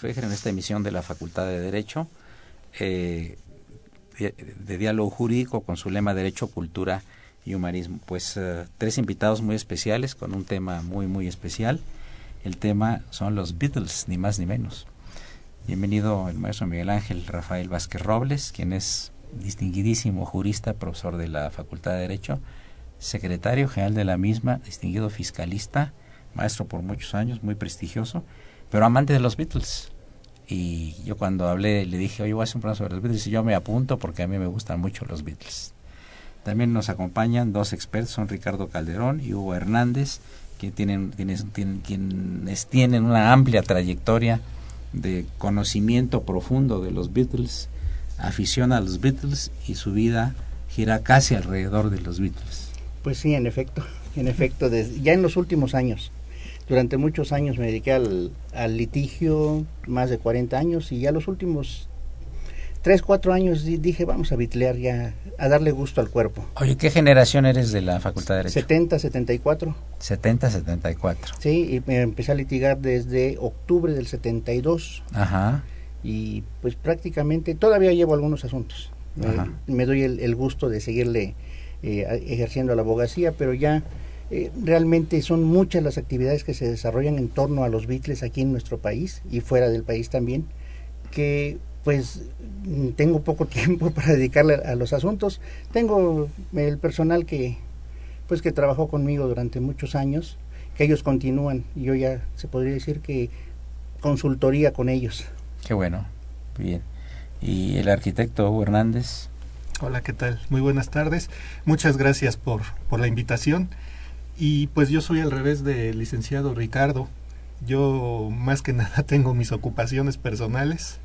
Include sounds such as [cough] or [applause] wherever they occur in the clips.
Luis en esta emisión de la Facultad de Derecho, eh, de, diálogo jurídico con su lema Derecho, Cultura y Humanismo. Pues uh, tres invitados muy especiales con un tema muy, muy especial. El tema son los Beatles, ni más ni menos. Bienvenido el maestro Miguel Ángel Rafael Vázquez Robles, quien es distinguidísimo jurista, profesor de la Facultad de Derecho, secretario general de la misma, distinguido fiscalista, maestro por muchos años, muy prestigioso pero amante de los Beatles. Y yo cuando hablé le dije, oye, voy a hacer un programa sobre los Beatles y yo me apunto porque a mí me gustan mucho los Beatles. También nos acompañan dos expertos, son Ricardo Calderón y Hugo Hernández, que tienen, quienes tienen una amplia trayectoria de conocimiento profundo de los Beatles, afición a los Beatles y su vida gira casi alrededor de los Beatles. Pues sí, en efecto, en efecto, ya en los últimos años durante muchos años me dediqué al, al, litigio, más de 40 años, y ya los últimos 3, 4 años dije, vamos a bitlear ya, a darle gusto al cuerpo. Oye, ¿qué generación eres de la Facultad de Derecho? 70, 74. 70, 74. Sí, y me empecé a litigar desde octubre del 72. Ajá. Y pues prácticamente todavía llevo algunos asuntos. Ajá. Me, me doy el, el, gusto de seguirle eh, ejerciendo la abogacía, pero ya eh, realmente son muchas las actividades que se desarrollan en torno a los Beatles aquí en nuestro país y fuera del país también, que pues tengo poco [laughs] tiempo para dedicarle a los asuntos. Tengo el personal que pues que trabajó conmigo durante muchos años, que ellos continúan, y yo ya se podría decir que consultoría con ellos. Qué bueno, bien. ¿Y el arquitecto Hugo Hernández? Hola, ¿qué tal? Muy buenas tardes. Muchas gracias por, por la invitación. Y pues yo soy al revés del licenciado Ricardo. Yo más que nada [laughs] tengo mis ocupaciones personales,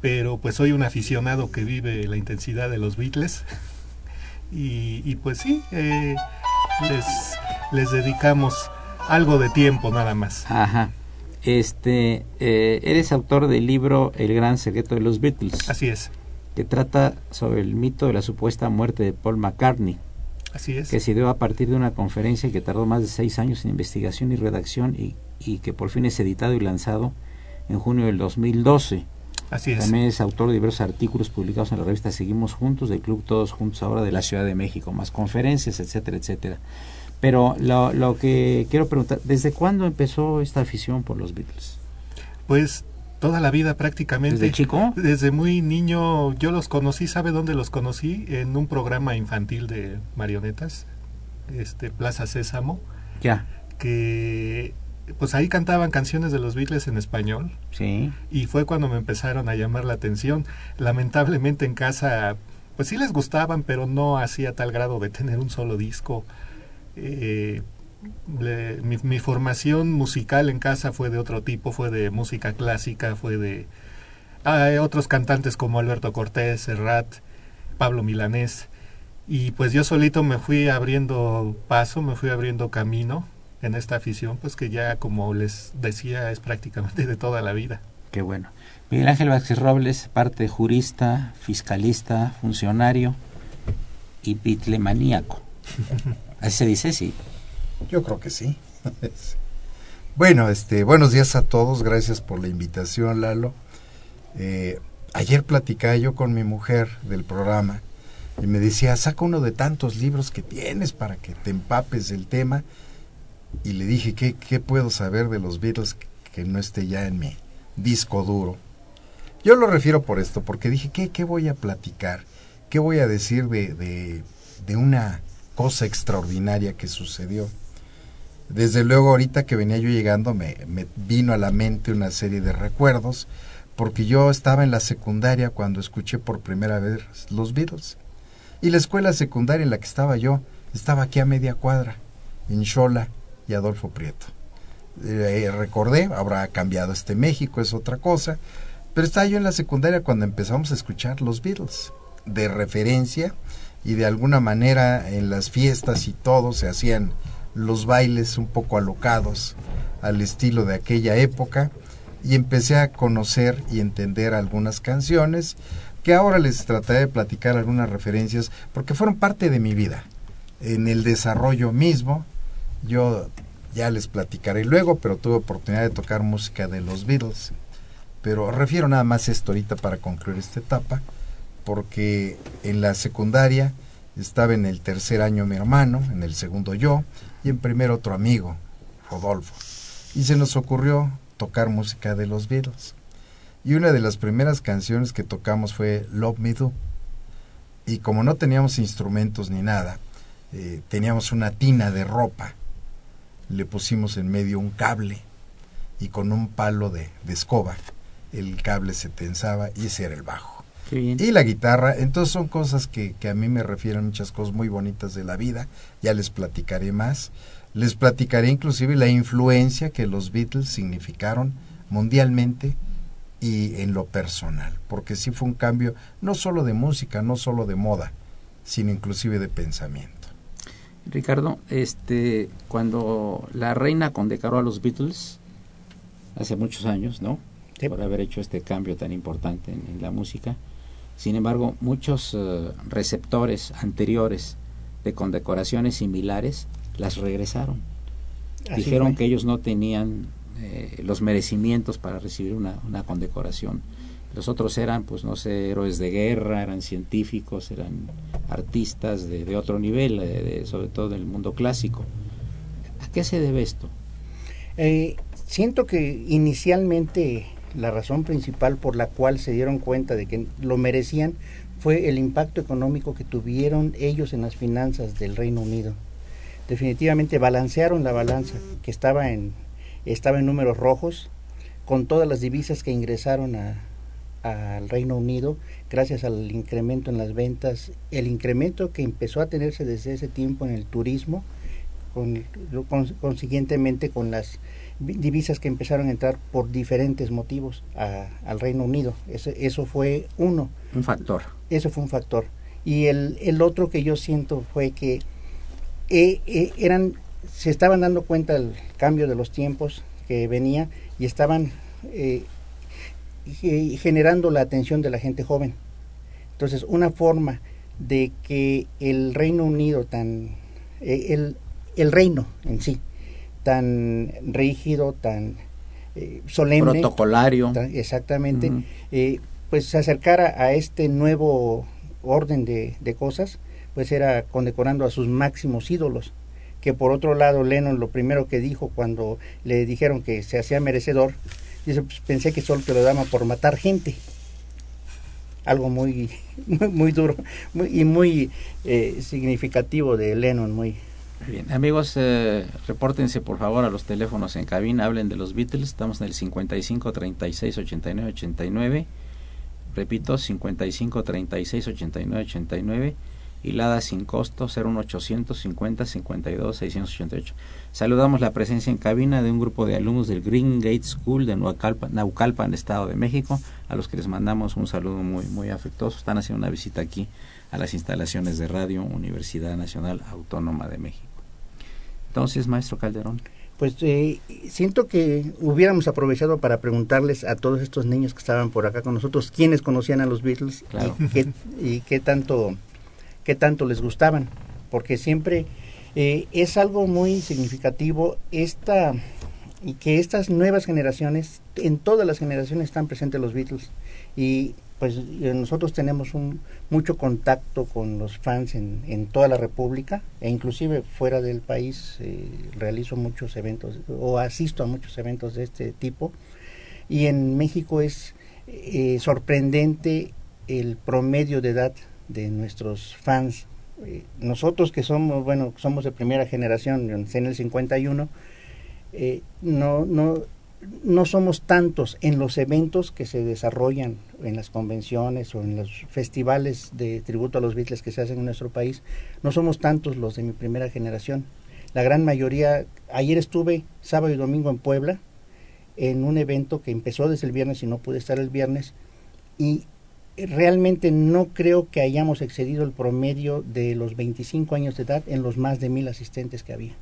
pero pues soy un aficionado que vive la intensidad de los Beatles. [laughs] Y, y pues sí, eh, les, les dedicamos algo de tiempo nada más. Ajá. Este, eh, eres autor del libro El gran secreto de los Beatles. Así es. Que trata sobre el mito de la supuesta muerte de Paul McCartney. Así es. que se dio a partir de una conferencia que tardó más de seis años en investigación y redacción y, y que por fin es editado y lanzado en junio del 2012. Así es. También es autor de diversos artículos publicados en la revista Seguimos Juntos, del Club Todos Juntos ahora de la Ciudad de México, más conferencias, etcétera, etcétera. Pero lo, lo que quiero preguntar, ¿desde cuándo empezó esta afición por los Beatles? Pues toda la vida prácticamente. ¿Desde chico? Desde muy niño yo los conocí, ¿sabe dónde los conocí? En un programa infantil de marionetas, este Plaza Sésamo. Ya. Que pues ahí cantaban canciones de los Beatles en español. Sí. Y fue cuando me empezaron a llamar la atención. Lamentablemente en casa pues sí les gustaban, pero no hacía tal grado de tener un solo disco. Eh, le, mi, mi, formación musical en casa fue de otro tipo, fue de música clásica, fue de otros cantantes como Alberto Cortés, Serrat, Pablo Milanés, y pues yo solito me fui abriendo paso, me fui abriendo camino en esta afición, pues que ya como les decía es prácticamente de toda la vida. Qué bueno. Miguel Ángel Vázquez Robles, parte jurista, fiscalista, funcionario y bitlemaníaco. [laughs] Así se dice, sí. Yo creo que sí. [laughs] bueno, este, buenos días a todos, gracias por la invitación, Lalo. Eh, ayer platicaba yo con mi mujer del programa y me decía, saca uno de tantos libros que tienes para que te empapes del tema. Y le dije, ¿qué, qué puedo saber de los Beatles que, no esté ya en mi disco duro? Yo lo refiero por esto, porque dije, ¿qué, qué voy a platicar? ¿Qué voy a decir de, de, de una cosa extraordinaria que sucedió. Desde luego ahorita que venía yo llegando me, vino a la mente una serie de recuerdos, porque yo estaba en la secundaria cuando escuché por primera vez los Beatles. Y la escuela secundaria en la que estaba yo estaba aquí a media cuadra, en Xola y Adolfo Prieto. Eh, recordé, habrá cambiado este México, es otra cosa, pero estaba yo en la secundaria cuando empezamos a escuchar los Beatles, de referencia, y de alguna manera en las fiestas y todo se hacían los bailes un poco alocados al estilo de aquella época, y empecé a conocer y entender algunas canciones que ahora les trataré de platicar algunas referencias porque fueron parte de mi vida en el desarrollo mismo yo ya les platicaré luego, pero tuve oportunidad de tocar música de los Beatles. Pero refiero nada más esto ahorita para concluir esta etapa, porque en la secundaria estaba en el tercer año mi hermano, en el segundo yo, y en primer otro amigo, Rodolfo. Y se nos ocurrió tocar música de los Beatles. Y una de las primeras canciones que tocamos fue Love Me Do. Y como no teníamos instrumentos ni nada, eh, teníamos una tina de ropa le pusimos en medio un cable y con un palo de, escoba el cable se tensaba y ese era el bajo. Y la guitarra, entonces son cosas que, que a mí me refieren muchas cosas muy bonitas de la vida, ya les platicaré más. Les platicaré inclusive la influencia que los Beatles significaron mundialmente y en lo personal, porque sí fue un cambio no solo de música, no solo de moda, sino inclusive de pensamiento. Ricardo, este, cuando la reina condecoró a los Beatles, hace muchos años, ¿no? Por haber hecho este cambio tan importante en, la música. Sin embargo, muchos eh, receptores anteriores de condecoraciones similares las regresaron. Dijeron que ellos no tenían eh, los merecimientos para recibir una, una condecoración los otros eran, pues no sé, héroes de guerra, eran científicos, eran artistas de, otro nivel, eh, sobre todo del mundo clásico. ¿A qué se debe esto? Eh, siento que inicialmente la razón principal por la cual se dieron cuenta de que lo merecían fue el impacto económico que tuvieron ellos en las finanzas del Reino Unido. Definitivamente balancearon la balanza que estaba en estaba en números rojos con todas las divisas que ingresaron al Reino Unido gracias al incremento en las ventas, el incremento que empezó a tenerse desde ese tiempo en el turismo, con, consiguientemente con las divisas que empezaron a entrar por diferentes motivos al Reino Unido. Eso, eso fue uno. Un factor. Eso fue un factor. Y el, el otro que yo siento fue que eh, eh, eran, se estaban dando cuenta del cambio de los tiempos que venía y estaban eh, generando la atención de la gente joven. Entonces, una forma de que el Reino Unido tan eh, el, el, reino en sí tan rígido, tan eh, solemne, protocolario, exactamente, eh, pues se acercara a este nuevo orden de, de cosas, pues era condecorando a sus máximos ídolos que por otro lado Lennon lo primero que dijo cuando le dijeron que se hacía merecedor Dice, pues pensé que solo te lo daban por matar gente. Algo muy, [laughs] muy, duro y muy eh, significativo de Lennon, muy... Bien, amigos, eh, repórtense por favor a los teléfonos en cabina, hablen de los Beatles, estamos en el 55 36 89 89, repito, 55 36 89 89 hilada sin costo 01850 52 688. Saludamos la presencia en cabina de un grupo de alumnos del Green Gate School de Naucalpan, Estado de México, a los que les mandamos un saludo muy muy afectuoso. Están haciendo una visita aquí a las instalaciones de Radio Universidad Nacional Autónoma de México. Entonces, maestro Calderón. Pues eh, siento que hubiéramos aprovechado para preguntarles a todos estos niños que estaban por acá con nosotros quiénes conocían a los Beatles y qué tanto qué tanto les gustaban, porque siempre eh, es algo muy significativo esta y que estas nuevas generaciones, en todas las generaciones están presentes los Beatles. Y pues nosotros tenemos un mucho contacto con los fans en, en toda la República e inclusive fuera del país eh, realizo muchos eventos o asisto a muchos eventos de este tipo. Y en México es eh, sorprendente el promedio de edad de nuestros fans. Eh, nosotros que somos, bueno, somos de primera generación, en el 51, eh, no, no, no somos tantos en los eventos que se desarrollan en las convenciones o en los festivales de tributo a los Beatles que se hacen en nuestro país, no somos tantos los de mi primera generación. La gran mayoría, ayer estuve sábado y domingo en Puebla, en un evento que empezó desde el viernes y no pude estar el viernes, y realmente no creo que hayamos excedido el promedio de los 25 años de edad en los más de mil asistentes que había.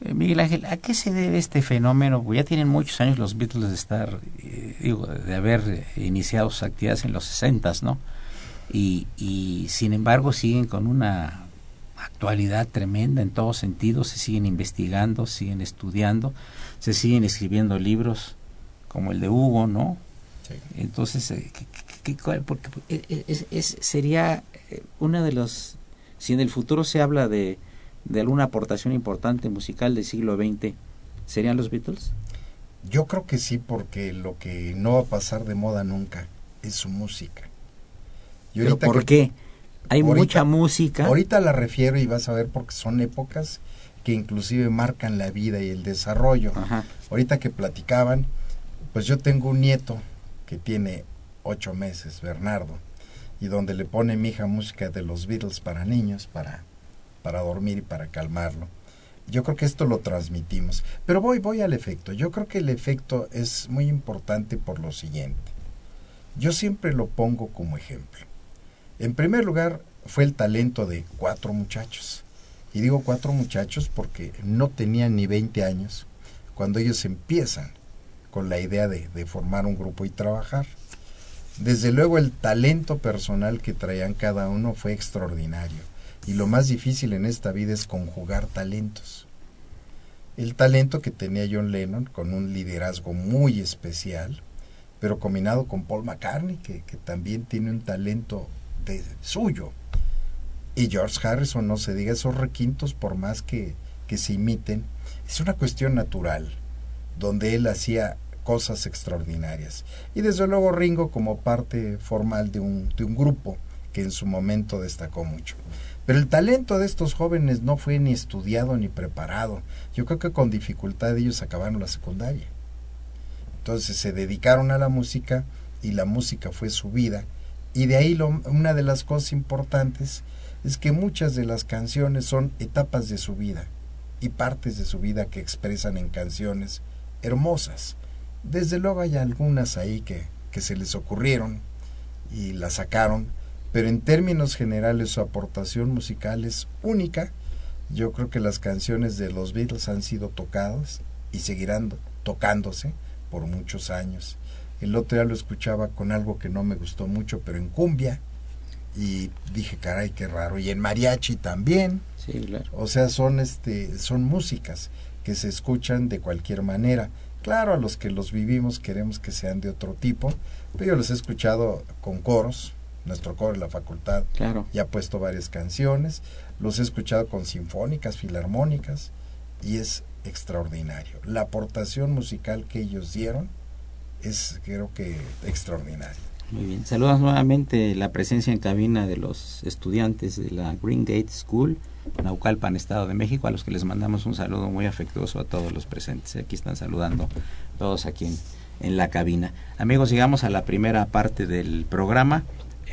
Eh, Miguel Ángel, ¿a qué se debe este fenómeno? Pues ya tienen muchos años los Beatles de estar, eh, digo, de haber iniciado sus actividades en los 60, ¿no? Y, y sin embargo siguen con una actualidad tremenda en todos sentidos, se siguen investigando, siguen estudiando, se siguen escribiendo libros como el de Hugo, ¿no? Entonces, eh, ¿qué, porque es, es, sería una de los, si en el futuro se habla de de alguna aportación importante musical del siglo XX serían los Beatles? Yo creo que sí, porque lo que no va a pasar de moda nunca es su música. ¿Pero por qué? Hay mucha música. Ahorita la refiero y vas a ver porque son épocas que inclusive marcan la vida y el desarrollo. Ahorita que platicaban, pues yo tengo un nieto que tiene ocho meses, Bernardo, y donde le pone mi hija música de los Beatles para niños, para para dormir y para calmarlo. Yo creo que esto lo transmitimos. Pero voy, voy al efecto. Yo creo que el efecto es muy importante por lo siguiente. Yo siempre lo pongo como ejemplo. En primer lugar, fue el talento de cuatro muchachos. Y digo cuatro muchachos porque no tenían ni 20 años cuando ellos empiezan con la idea de, de formar un grupo y trabajar. Desde luego el talento personal que traían cada uno fue extraordinario y lo más difícil en esta vida es conjugar talentos. El talento que tenía John Lennon con un liderazgo muy especial, pero combinado con Paul McCartney, que, también tiene un talento de suyo. Y George Harrison, no se diga esos requintos, por más que, que se imiten, es una cuestión natural, donde él hacía cosas extraordinarias. Y desde luego Ringo como parte formal de un, de un grupo que en su momento destacó mucho. Pero el talento de estos jóvenes no fue ni estudiado ni preparado. Yo creo que con dificultad ellos acabaron la secundaria. Entonces se dedicaron a la música y la música fue su vida. Y de ahí lo, una de las cosas importantes es que muchas de las canciones son etapas de su vida y partes de su vida que expresan en canciones hermosas. Desde luego hay algunas ahí que, que se les ocurrieron y las sacaron, pero en términos generales su aportación musical es única. Yo creo que las canciones de los Beatles han sido tocadas y seguirán tocándose por muchos años. El otro día lo escuchaba con algo que no me gustó mucho, pero en cumbia, y dije, caray, qué raro. Y en mariachi también. Sí, claro. O sea, son, este, son músicas que se escuchan de cualquier manera. Claro, a los que los vivimos queremos que sean de otro tipo, pero yo los he escuchado con coros, nuestro coro de la facultad claro. ya ha puesto varias canciones, los he escuchado con sinfónicas, filarmónicas, y es extraordinario. La aportación musical que ellos dieron es creo que extraordinaria. Muy bien, saludas nuevamente la presencia en cabina de los estudiantes de la Green Gate School, Naucalpan, Estado de México, a los que les mandamos un saludo muy afectuoso a todos los presentes. Aquí están saludando todos aquí en, en la cabina. Amigos, llegamos a la primera parte del programa.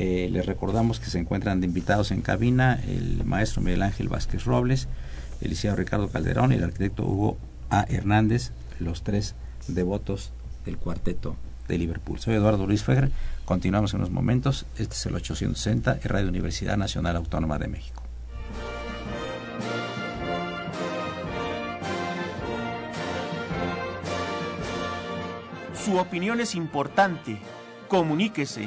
Eh, les recordamos que se encuentran de invitados en cabina el maestro Miguel Ángel Vázquez Robles, el licenciado Ricardo Calderón y el arquitecto Hugo A. Hernández, los tres devotos del cuarteto de Liverpool. Soy Eduardo Luis Feger, continuamos en unos momentos. Este es el 860, Radio Universidad Nacional Autónoma de México. Su opinión es importante. Comuníquese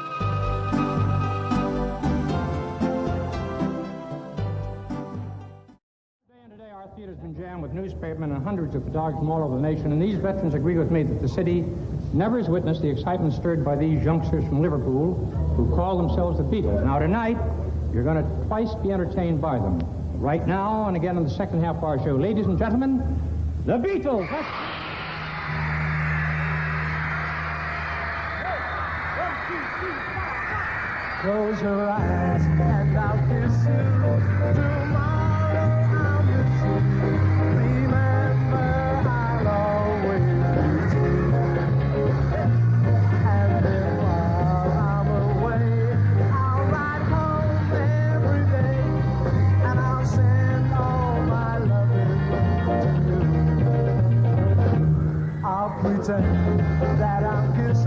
Newspapermen and hundreds of photographers from all over the nation, and these veterans agree with me that the city never has witnessed the excitement stirred by these youngsters from Liverpool who call themselves the Beatles. Now, tonight, you're going to twice be entertained by them. Right now, and again in the second half of our show. Ladies and gentlemen, the Beatles. Close your eyes and I'll kiss you. Pretend that I'm kissing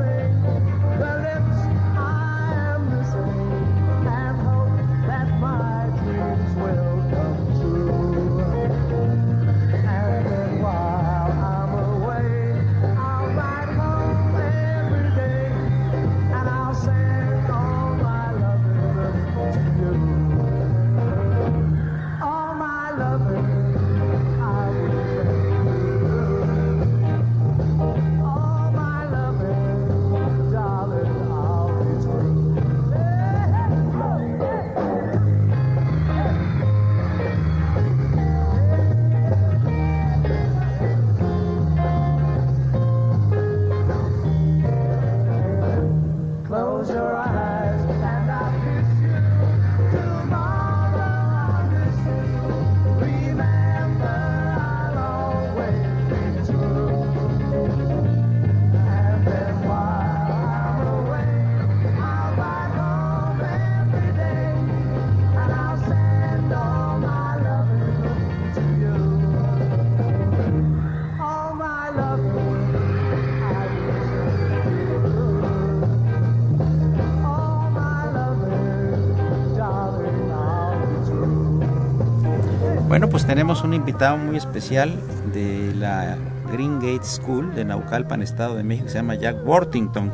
tenemos un invitado muy especial de la Green Gate School de Naucalpan, Estado de México, se llama Jack Worthington.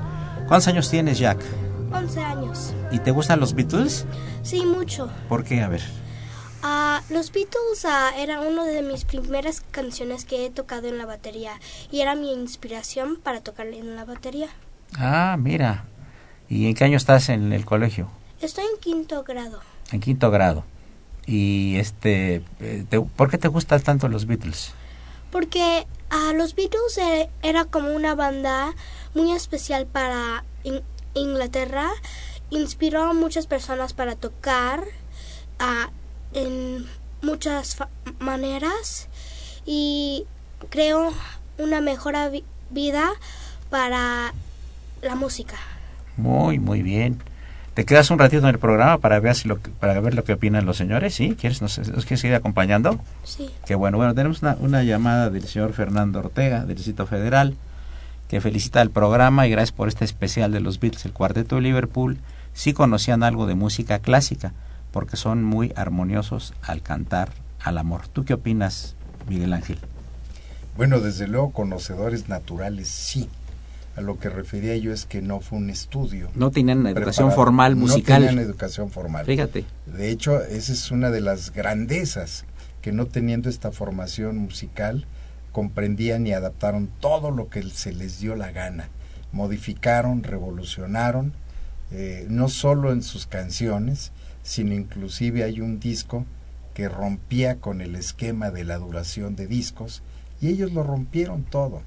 ¿Cuántos años tienes, Jack? 11 años. ¿Y te gustan los Beatles? Sí, mucho. ¿Por qué? A ver. Ah, los Beatles ah, era una de mis primeras canciones que he tocado en la batería y era mi inspiración para tocar en la batería. Ah, mira. ¿Y en qué año estás en el colegio? Estoy en quinto grado En quinto grado. Y este, eh, te- ¿por qué te gustan tanto los Beatles? porque ah, los Beatles eh, era como una banda muy especial para In- Inglaterra. Inspiró a muchas personas para tocar en muchas maneras y creó una mejor vi- vida para la música. Muy, muy bien. ¿Te quedas un ratito en el programa para ver, si lo que- para ver lo que opinan los señores? ¿Sí? ¿Quieres, nos, nos quieres seguir acompañando? Sí. Qué bueno. Bueno, tenemos una, una llamada del señor Fernando Ortega, del Distrito Federal, que felicita el programa y gracias por este especial de los Beatles, el Cuarteto de Liverpool. Sí conocían algo de música clásica, porque son muy armoniosos al cantar al amor. ¿Tú qué opinas, Miguel Ángel? Bueno, desde luego conocedores naturales sí. A lo que refería yo es que no fue un estudio. No tenían educación preparado. formal musical. No tenían educación formal. Fíjate. De hecho, esa es una de las grandezas, que no teniendo esta formación musical, comprendían y adaptaron todo lo que se les dio la gana. Modificaron, revolucionaron, eh, no solo en sus canciones, sino inclusive hay un disco que rompía con el esquema de la duración de discos, y ellos lo rompieron todo.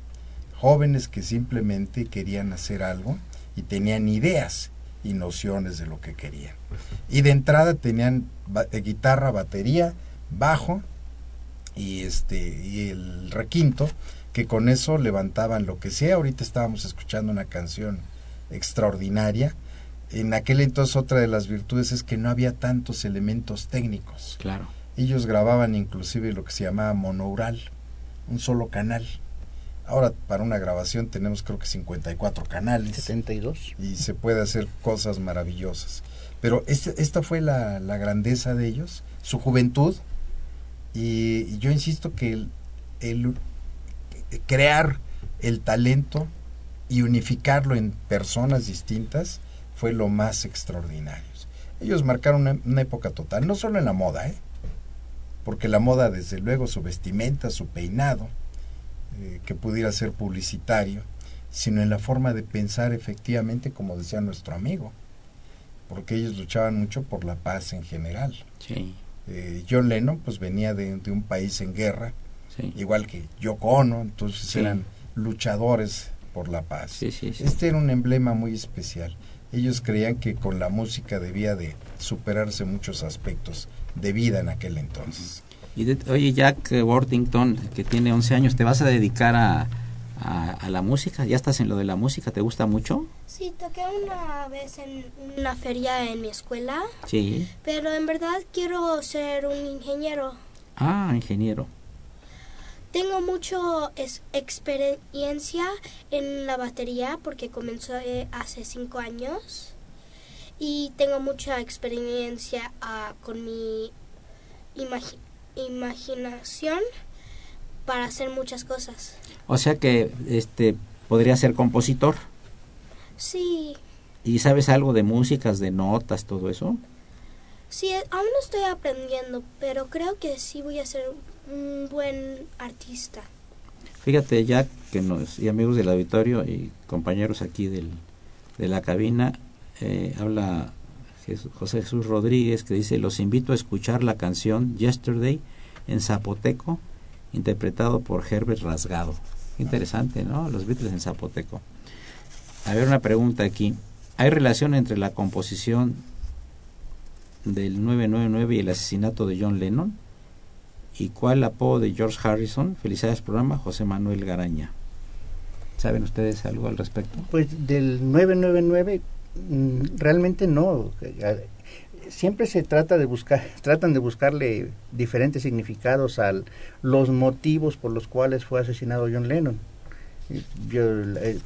Jóvenes que simplemente querían hacer algo y tenían ideas y nociones de lo que querían. Y de entrada tenían ba- eh, guitarra, batería, bajo y este y el requinto que con eso levantaban lo que sea. Ahorita estábamos escuchando una canción extraordinaria. En aquel entonces otra de las virtudes es que no había tantos elementos técnicos. Claro. Ellos grababan inclusive lo que se llamaba monoural, un solo canal. Ahora para una grabación tenemos creo que 54 canales 72. y se puede hacer cosas maravillosas. Pero este- esta fue la, la grandeza de ellos, su juventud, y, y yo insisto que el, el crear el talento y unificarlo en personas distintas fue lo más extraordinario. Ellos marcaron una, una época total, no solo en la moda, ¿eh? porque la moda, desde luego, su vestimenta, su peinado, eh, que pudiera ser publicitario, sino en la forma de pensar efectivamente, como decía nuestro amigo, porque ellos luchaban mucho por la paz en general. Sí. Eh, John Lennon pues venía de, de un país en guerra, Sí. igual que Yoko Ono, entonces Sí. eran luchadores por la paz. Sí, sí, sí. Este era un emblema muy especial. Ellos creían que con la música debía de superarse muchos aspectos de vida en aquel entonces. Y de- oye, Jack Worthington, que tiene 11 años, ¿te vas a dedicar a, a, a la música? ¿Ya estás en lo de la música? ¿Te gusta mucho? Sí, toqué una vez en una feria en mi escuela, Sí. pero en verdad quiero ser un ingeniero. Ah, ingeniero. Tengo mucho es- experiencia en la batería porque comenzó hace cinco años y tengo mucha experiencia ah, con mi imagi- imaginación para hacer muchas cosas. O sea que este podría ser compositor. Sí, ¿Y sabes algo de músicas, de notas, todo eso? sí, eh, aún no estoy aprendiendo, pero creo que sí voy a ser un buen artista. Fíjate, Jack, que nos, y amigos del auditorio y compañeros aquí del, de la cabina, eh, habla José Jesús Rodríguez que dice, los invito a escuchar la canción Yesterday en zapoteco, interpretado por Herbert Rasgado. Interesante, ¿no? Los Beatles en zapoteco. A ver, una pregunta aquí. ¿Hay relación entre la composición del 999 y el asesinato de John Lennon? ¿Y cuál apodo de George Harrison? Felicidades programa, José Manuel Garaña. ¿Saben ustedes algo al respecto? Pues del 999 mm, realmente no. Siempre se trata de buscar, [laughs] tratan de buscarle diferentes significados a los motivos por los cuales fue asesinado John Lennon. Yo eh,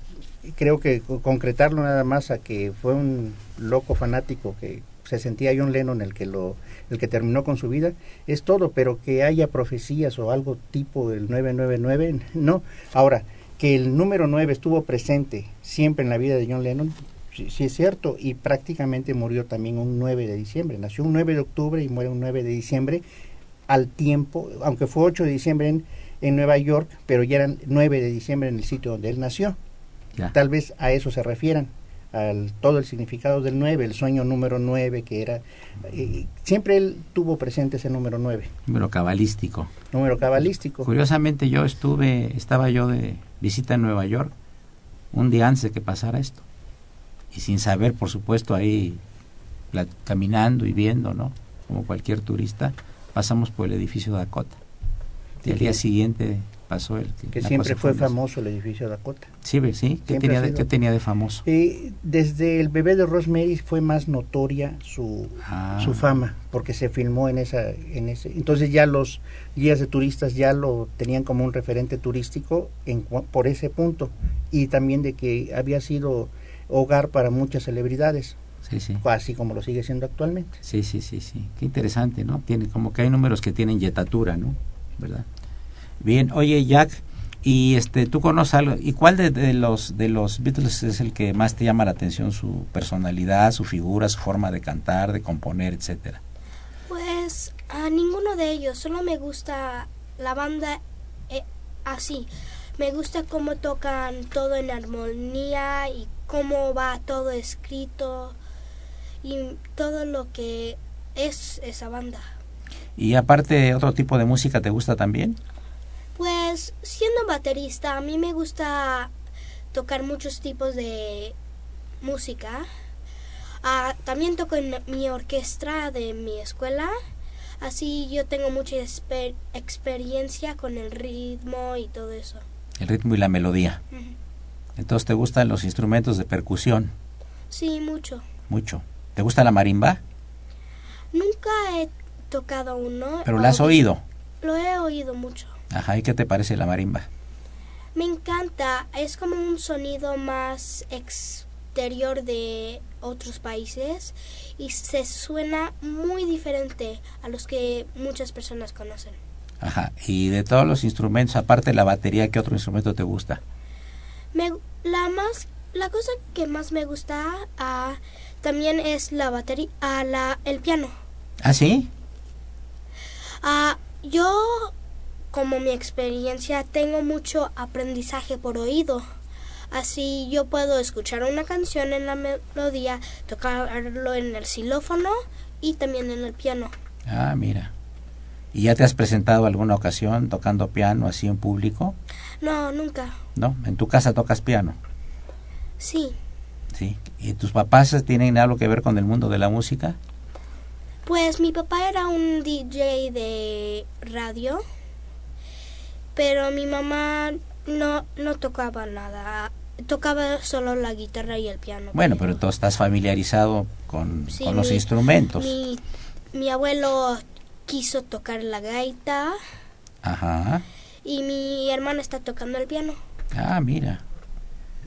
creo que co- concretarlo nada más a que fue un loco fanático que se sentía John Lennon el que lo el que terminó con su vida es todo, pero que haya profecías o algo tipo del 999 no. Ahora que el número 9 estuvo presente siempre en la vida de John Lennon, sí, sí es cierto, y prácticamente murió también un 9 de diciembre. Nació un 9 de octubre y muere un 9 de diciembre al tiempo, aunque fue 8 de diciembre en, en Nueva York, pero ya eran 9 de diciembre en el sitio donde él nació. Ya. Tal vez a eso se refieran, al todo el significado del 9, el sueño número 9, que era... eh, siempre él tuvo presente ese número 9, Número cabalístico. número cabalístico. Curiosamente yo estuve, estaba yo de visita en Nueva York un día antes de que pasara esto. Y sin saber, por supuesto, ahí caminando y viendo, ¿no? Como cualquier turista, pasamos por el edificio Dakota. Y al día siguiente pasó el que siempre fue famoso el edificio Dakota. Sí, sí. ¿Qué Siempre tenía, de, qué tenía de famoso? Eh, desde el bebé de Rosemary fue más notoria su, Ah. su fama, porque se filmó en esa, en ese, entonces ya los guías de turistas ya lo tenían como un referente turístico en, por ese punto y también de que había sido hogar para muchas celebridades, Sí, sí. así como lo sigue siendo actualmente. Sí, sí, sí, sí. Qué interesante, ¿no? Tiene como que hay números que tienen yetatura, ¿no? ¿Verdad? Bien, oye Jack, y este, tú conoces algo, ¿y cuál de, de los de los Beatles es el que más te llama la atención? Su personalidad, su figura, su forma de cantar, de componer, etcétera. Pues a ninguno de ellos, solo me gusta la banda eh, así. Me gusta cómo tocan todo en armonía y cómo va todo escrito y todo lo que es esa banda. Y aparte, otro tipo de música te gusta también? Pues siendo baterista, a mí me gusta tocar muchos tipos de música. Ah, también toco en mi orquesta de mi escuela. Así yo tengo mucha exper- experiencia con el ritmo y todo eso. El ritmo y la melodía. Entonces, ¿te gustan los instrumentos de percusión? Sí, mucho. Mucho. ¿Te gusta la marimba? Nunca he tocado uno. Pero la has oído. Lo he oído mucho. Ajá, ¿y qué te parece la marimba? Me encanta, es como un sonido más exterior de otros países y se suena muy diferente a los que muchas personas conocen. Ajá, y de todos los instrumentos, aparte de la batería, ¿qué otro instrumento te gusta? Me, la más la cosa que más me gusta ah, también es la batería, ah, la el piano. ¿Ah, sí? Ah, yo como mi experiencia tengo mucho aprendizaje por oído. Así yo puedo escuchar una canción en la melodía, tocarlo en el xilófono y también en el piano. Ah, mira. ¿Y ya te has presentado alguna ocasión tocando piano así en público? No, nunca. ¿No? ¿En tu casa tocas piano? Sí. Sí. ¿Y tus papás tienen algo que ver con el mundo de la música? Pues mi papá era un DJ de radio, pero mi mamá no, no tocaba nada. Tocaba solo la guitarra y el piano. Bueno, pero tú estás familiarizado con, Sí, con los mi- instrumentos. Mi, mi abuelo quiso tocar la gaita Ajá. y mi hermana está tocando el piano. Ah, mira.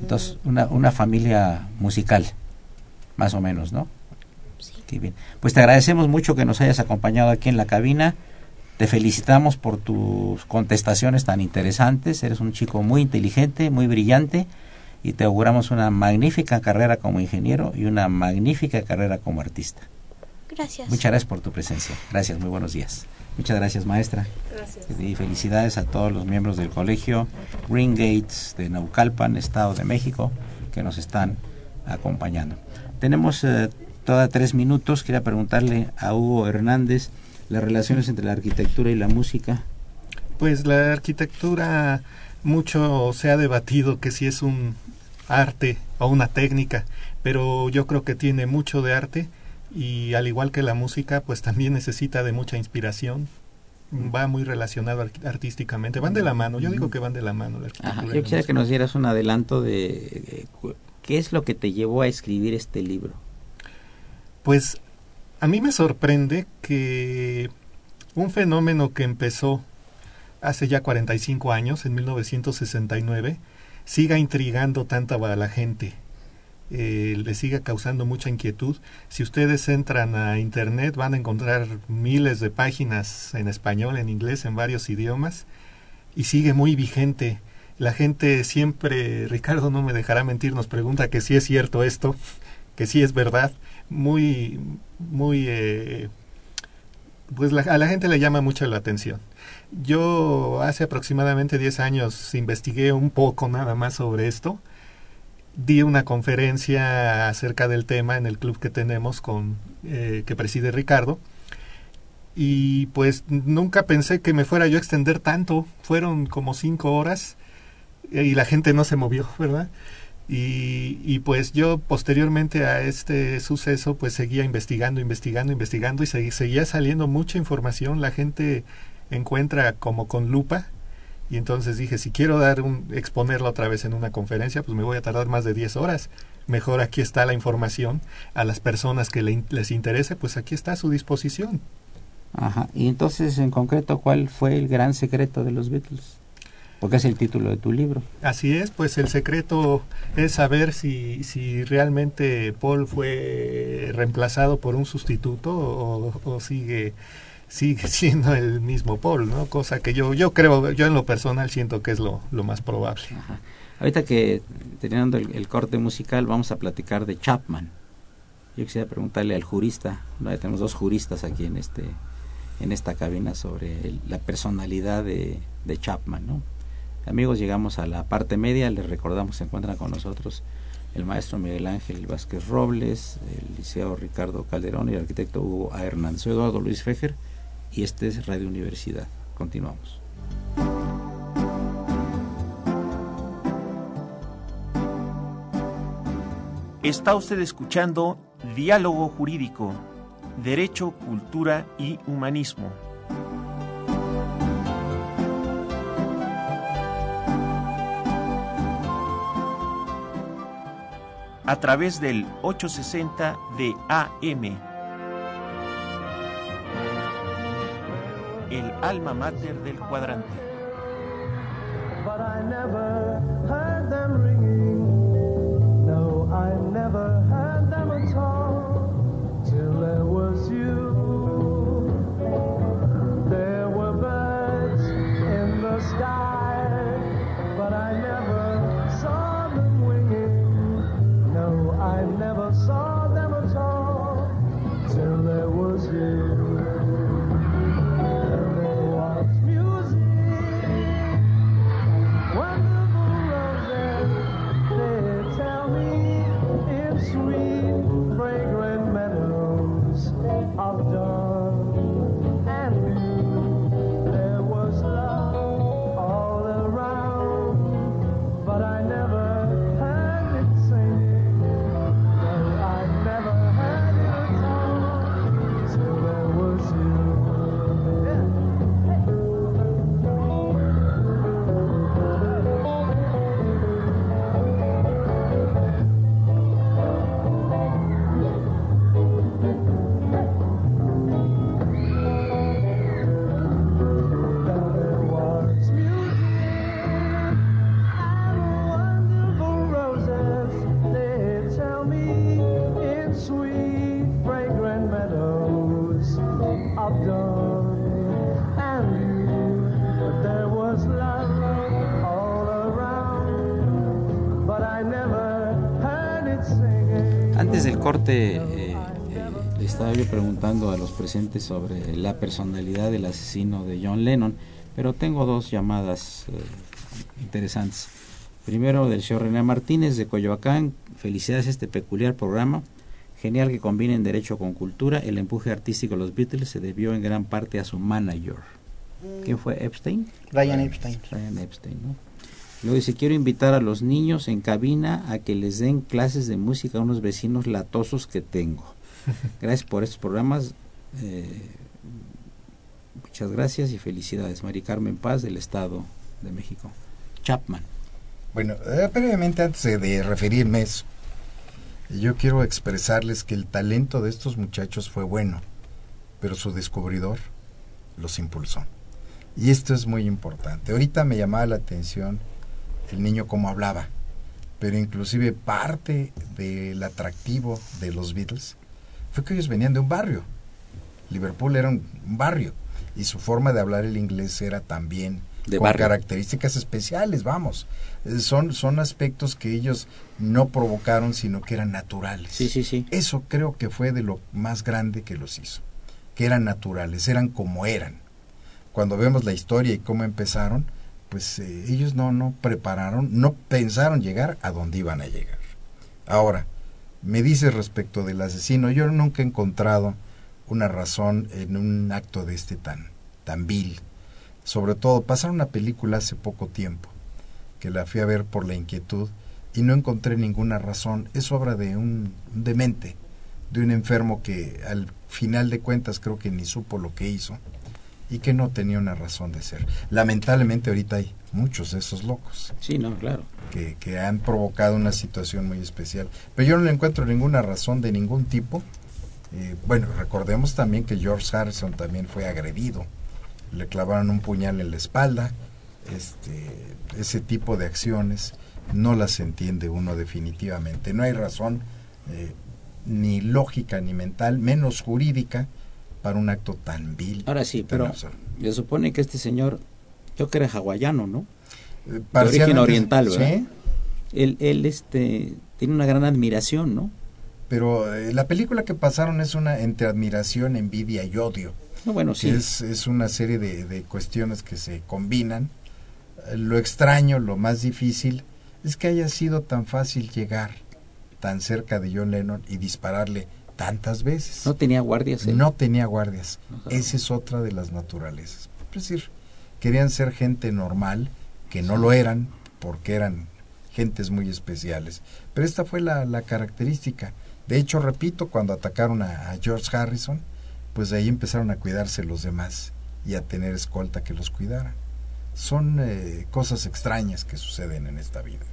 Entonces, una, una familia musical, más o menos, ¿no? Sí. Qué bien. Pues te agradecemos mucho que nos hayas acompañado aquí en la cabina. Te felicitamos por tus contestaciones tan interesantes. Eres un chico muy inteligente, muy brillante y te auguramos una magnífica carrera como ingeniero y una magnífica carrera como artista. Gracias. Muchas gracias por tu presencia. Gracias, muy buenos días. Muchas gracias, maestra. Gracias. Y felicidades a todos los miembros del colegio Green Gates de Naucalpan, Estado de México, que nos están acompañando. Tenemos eh, toda tres minutos. Quería preguntarle a Hugo Hernández las relaciones entre la arquitectura y la música. Pues la arquitectura mucho se ha debatido que si es un arte o una técnica, pero yo creo que tiene mucho de arte y al igual que la música, pues también necesita de mucha inspiración. Va muy relacionado ar- artísticamente, van de la mano, yo digo que van de la mano la arquitectura. Ajá, y yo la quisiera que nos dieras un adelanto de cu- qué es lo que te llevó a escribir este libro. Pues a mí me sorprende que un fenómeno que empezó hace ya 45 años, en 1969, siga intrigando tanto a la gente, eh, le siga causando mucha inquietud. Si ustedes entran a Internet van a encontrar miles de páginas en español, en inglés, en varios idiomas, y sigue muy vigente. La gente siempre, [laughs] Ricardo no me dejará mentir, nos pregunta que si es cierto esto, que si es verdad, muy, muy, eh, pues a la gente le llama mucho la atención. Yo hace aproximadamente 10 años investigué un poco nada más sobre esto. Di una conferencia acerca del tema en el club que tenemos con eh, que preside Ricardo y pues nunca pensé que me fuera yo a extender tanto. Fueron como cinco horas eh, y la gente no se movió, [laughs] ¿verdad? Y, y pues yo posteriormente a este suceso pues seguía investigando, investigando, investigando y seguía saliendo mucha información. La gente encuentra como con lupa y entonces dije si quiero dar un exponerla otra vez en una conferencia pues me voy a tardar más de 10 horas. Mejor aquí está la información a las personas que le les interese pues aquí está a su disposición. Ajá. Y entonces, en concreto, ¿cuál fue el gran secreto de los Beatles? Porque es el título de tu libro. Así es, pues el secreto es saber si, si realmente Paul fue reemplazado por un sustituto o, o sigue sigue [laughs] siendo el mismo Paul, ¿no? Cosa que yo yo creo, yo en lo personal siento que es lo, lo más probable. Ahorita que teniendo el, corte musical, vamos a platicar de Chapman. Yo quisiera preguntarle al jurista, tenemos dos juristas aquí en este en esta cabina sobre el- la personalidad de, de Chapman, ¿no? Amigos, llegamos a la parte media, les recordamos se encuentran con nosotros el maestro Miguel Ángel Vázquez Robles, el liceo Ricardo Calderón y el arquitecto Hugo A. Hernández. Eduardo Luis Fejer y este es Radio Universidad. Continuamos. Está usted escuchando Diálogo Jurídico, Derecho, Cultura y Humanismo. A través del 860 de AM. Alma mater del cuadrante. but I never heard them ringing. No, I never le estaba yo preguntando a los presentes sobre la personalidad del asesino de John Lennon, pero tengo dos llamadas eh, interesantes. Primero del señor René Martínez de Coyoacán, felicidades a este peculiar programa. Genial que combinen derecho con cultura. El empuje artístico de los Beatles se debió en gran parte a su manager. ¿Quién fue Epstein? Ryan Epstein. Ryan Epstein, ¿no? Luego dice, quiero invitar a los niños en cabina a que les den clases de música a unos vecinos latosos que tengo. [laughs] Gracias por estos programas. Eh, muchas gracias y felicidades. Mari Carmen Paz del Estado de México. Chapman. Bueno, eh, brevemente antes de, de referirme a eso, yo quiero expresarles que el talento de estos muchachos fue bueno, pero su descubridor los impulsó. Y esto es muy importante. Ahorita me llamaba la atención el niño cómo hablaba, pero inclusive parte del atractivo de los Beatles fue que ellos venían de un barrio. Liverpool era un, un barrio y su forma de hablar el inglés era también De con barrio. características especiales, vamos. Eh, Son, son aspectos que ellos no provocaron, sino que eran naturales. Sí, sí, sí. Eso creo que fue de lo más grande que los hizo, que eran naturales, eran como eran. Cuando vemos la historia y cómo empezaron, pues eh, ellos no, no prepararon, no pensaron llegar a donde iban a llegar. Ahora, me dice respecto del asesino, yo nunca he encontrado una razón en un acto de este tan, tan vil. Sobre todo, pasaron una película hace poco tiempo, que la fui a ver por la inquietud, y no encontré ninguna razón. Es obra de un, un demente, de un enfermo que al final de cuentas creo que ni supo lo que hizo y que no tenía una razón de ser. Lamentablemente ahorita hay muchos de esos locos Sí, no, claro. que, que han provocado una situación muy especial. Pero yo no le encuentro ninguna razón de ningún tipo. Eh, bueno, recordemos también que George Harrison también fue agredido. Le clavaron un puñal en la espalda. Este, ese tipo de acciones no las entiende uno definitivamente. No hay razón eh, ni lógica ni mental, menos jurídica, para un acto tan vil. Ahora sí, pero absurdo. se supone que este señor, creo que era hawaiano, ¿no? Eh, De origen oriental, ¿verdad? Sí, Él, él este, tiene una gran admiración, ¿no? pero eh, la película que pasaron es una entre admiración, envidia y odio. No, bueno, sí. Es, es una serie de, de cuestiones que se combinan. Eh, Lo extraño, lo más difícil, es que haya sido tan fácil llegar tan cerca de John Lennon y dispararle tantas veces. No tenía guardias. él. No tenía guardias. No. Esa es otra de las naturalezas. Es decir, querían ser gente normal, que no lo eran, porque eran gentes muy especiales. Pero esta fue la, la característica. De hecho, repito, cuando atacaron a, a George Harrison, pues de ahí empezaron a cuidarse los demás y a tener escolta que los cuidara. Son eh, cosas extrañas que suceden en esta vida.